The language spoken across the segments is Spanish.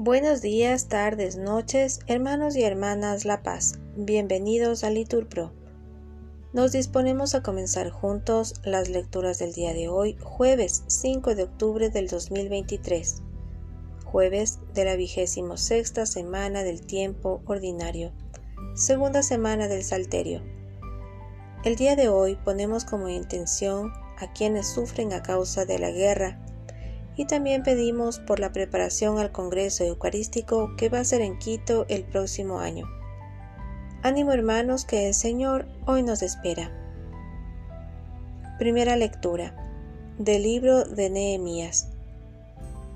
Buenos días, tardes, noches, hermanos y hermanas La Paz. Bienvenidos a Liturpro. Nos disponemos a comenzar juntos las lecturas del día de hoy, jueves 5 de octubre del 2023, jueves de la vigésimo sexta semana del tiempo ordinario, segunda semana del Salterio. El día de hoy ponemos como intención a quienes sufren a causa de la guerra y también pedimos por la preparación al Congreso Eucarístico que va a ser en Quito el próximo año. Ánimo hermanos que el Señor hoy nos espera. Primera lectura del libro de Nehemías.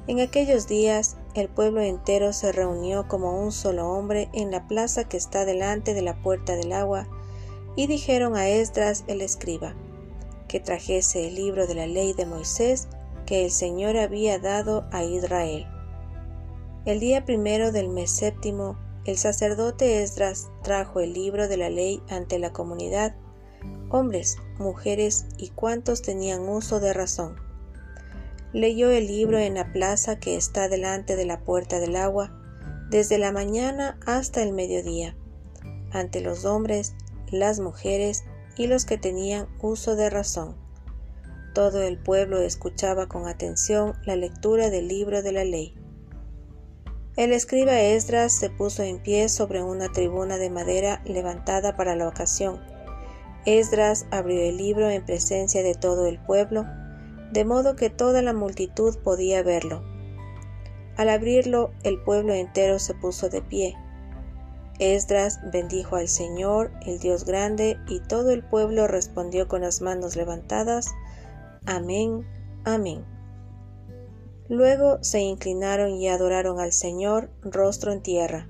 En aquellos días el pueblo entero se reunió como un solo hombre en la plaza que está delante de la puerta del agua y dijeron a Esdras el escriba que trajese el libro de la ley de Moisés que el Señor había dado a Israel. El día primero del mes séptimo, el sacerdote Esdras trajo el libro de la ley ante la comunidad, hombres, mujeres y cuantos tenían uso de razón. Leyó el libro en la plaza que está delante de la puerta del agua, desde la mañana hasta el mediodía, ante los hombres, las mujeres y los que tenían uso de razón. Todo el pueblo escuchaba con atención la lectura del libro de la ley. El escriba Esdras se puso en pie sobre una tribuna de madera levantada para la ocasión. Esdras abrió el libro en presencia de todo el pueblo, de modo que toda la multitud podía verlo. Al abrirlo, el pueblo entero se puso de pie. Esdras bendijo al Señor, el Dios grande, y todo el pueblo respondió con las manos levantadas, Amén, amén. Luego se inclinaron y adoraron al Señor rostro en tierra.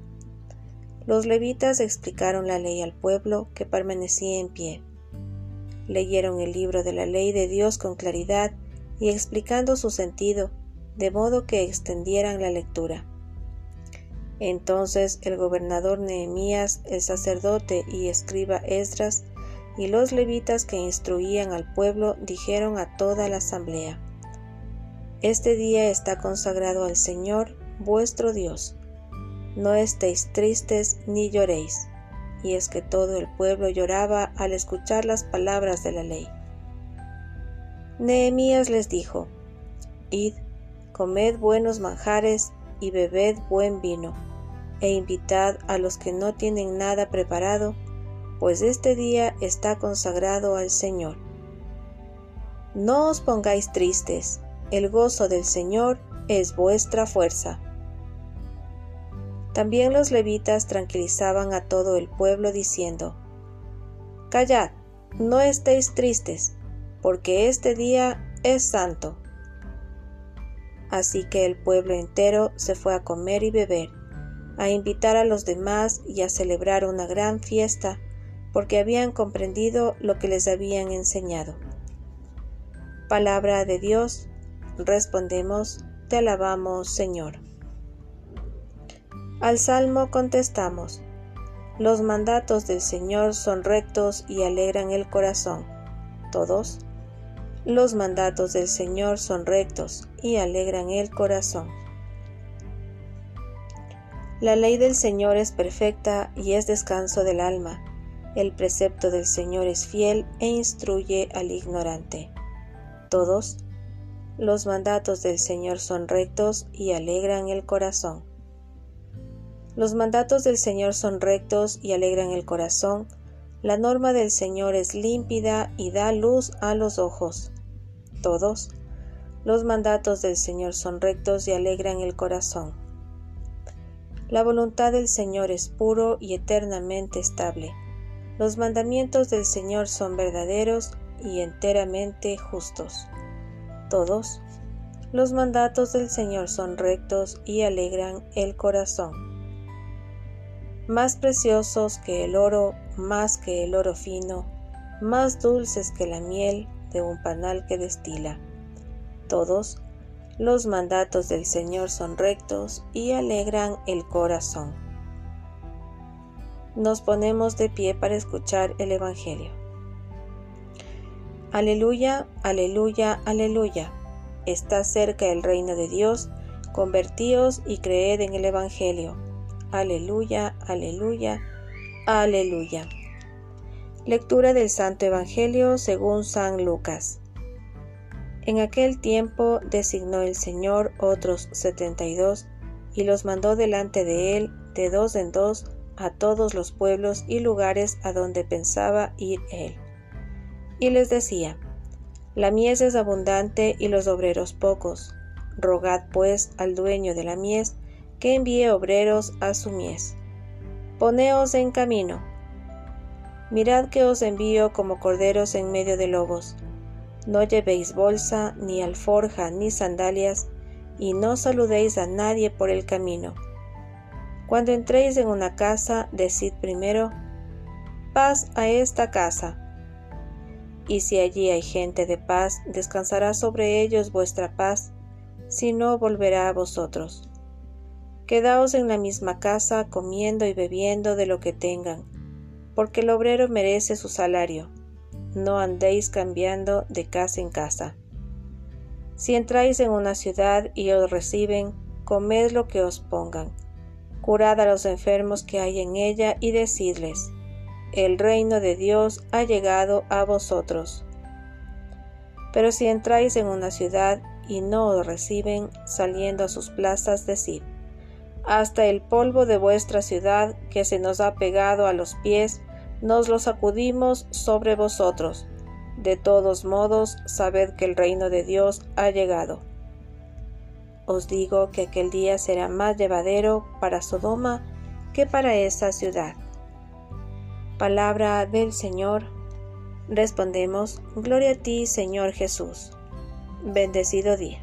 Los levitas explicaron la ley al pueblo que permanecía en pie. Leyeron el libro de la ley de Dios con claridad y explicando su sentido, de modo que extendieran la lectura. Entonces el gobernador Nehemías, el sacerdote y escriba Esdras y los levitas que instruían al pueblo dijeron a toda la asamblea, Este día está consagrado al Señor vuestro Dios. No estéis tristes ni lloréis. Y es que todo el pueblo lloraba al escuchar las palabras de la ley. Nehemías les dijo, Id, comed buenos manjares y bebed buen vino, e invitad a los que no tienen nada preparado, pues este día está consagrado al Señor. No os pongáis tristes, el gozo del Señor es vuestra fuerza. También los levitas tranquilizaban a todo el pueblo diciendo, Callad, no estéis tristes, porque este día es santo. Así que el pueblo entero se fue a comer y beber, a invitar a los demás y a celebrar una gran fiesta porque habían comprendido lo que les habían enseñado. Palabra de Dios, respondemos, te alabamos Señor. Al Salmo contestamos, los mandatos del Señor son rectos y alegran el corazón. Todos. Los mandatos del Señor son rectos y alegran el corazón. La ley del Señor es perfecta y es descanso del alma el precepto del Señor es fiel e instruye al ignorante. Todos los mandatos del Señor son rectos y alegran el corazón. Los mandatos del Señor son rectos y alegran el corazón. La norma del Señor es límpida y da luz a los ojos. Todos los mandatos del Señor son rectos y alegran el corazón. La voluntad del Señor es puro y eternamente estable. Los mandamientos del Señor son verdaderos y enteramente justos. Todos los mandatos del Señor son rectos y alegran el corazón. Más preciosos que el oro, más que el oro fino, más dulces que la miel de un panal que destila. Todos los mandatos del Señor son rectos y alegran el corazón nos ponemos de pie para escuchar el Evangelio. Aleluya, aleluya, aleluya. está cerca el reino de Dios, convertíos y creed en el Evangelio. Aleluya, aleluya, aleluya. Lectura del Santo Evangelio según San Lucas. En aquel tiempo designó el Señor otros setenta y dos, y los mandó delante de él de dos en dos a todos los pueblos y lugares a donde pensaba ir él. Y les decía, La mies es abundante y los obreros pocos. Rogad pues al dueño de la mies que envíe obreros a su mies. Poneos en camino. Mirad que os envío como corderos en medio de lobos. No llevéis bolsa, ni alforja, ni sandalias, y no saludéis a nadie por el camino. Cuando entréis en una casa, decid primero, paz a esta casa. Y si allí hay gente de paz, descansará sobre ellos vuestra paz, si no volverá a vosotros. Quedaos en la misma casa comiendo y bebiendo de lo que tengan, porque el obrero merece su salario. No andéis cambiando de casa en casa. Si entráis en una ciudad y os reciben, comed lo que os pongan. Curad a los enfermos que hay en ella y decidles, el reino de Dios ha llegado a vosotros. Pero si entráis en una ciudad y no os reciben, saliendo a sus plazas, decid, hasta el polvo de vuestra ciudad que se nos ha pegado a los pies, nos lo sacudimos sobre vosotros. De todos modos, sabed que el reino de Dios ha llegado. Os digo que aquel día será más llevadero para Sodoma que para esa ciudad. Palabra del Señor. Respondemos, Gloria a ti, Señor Jesús. Bendecido día.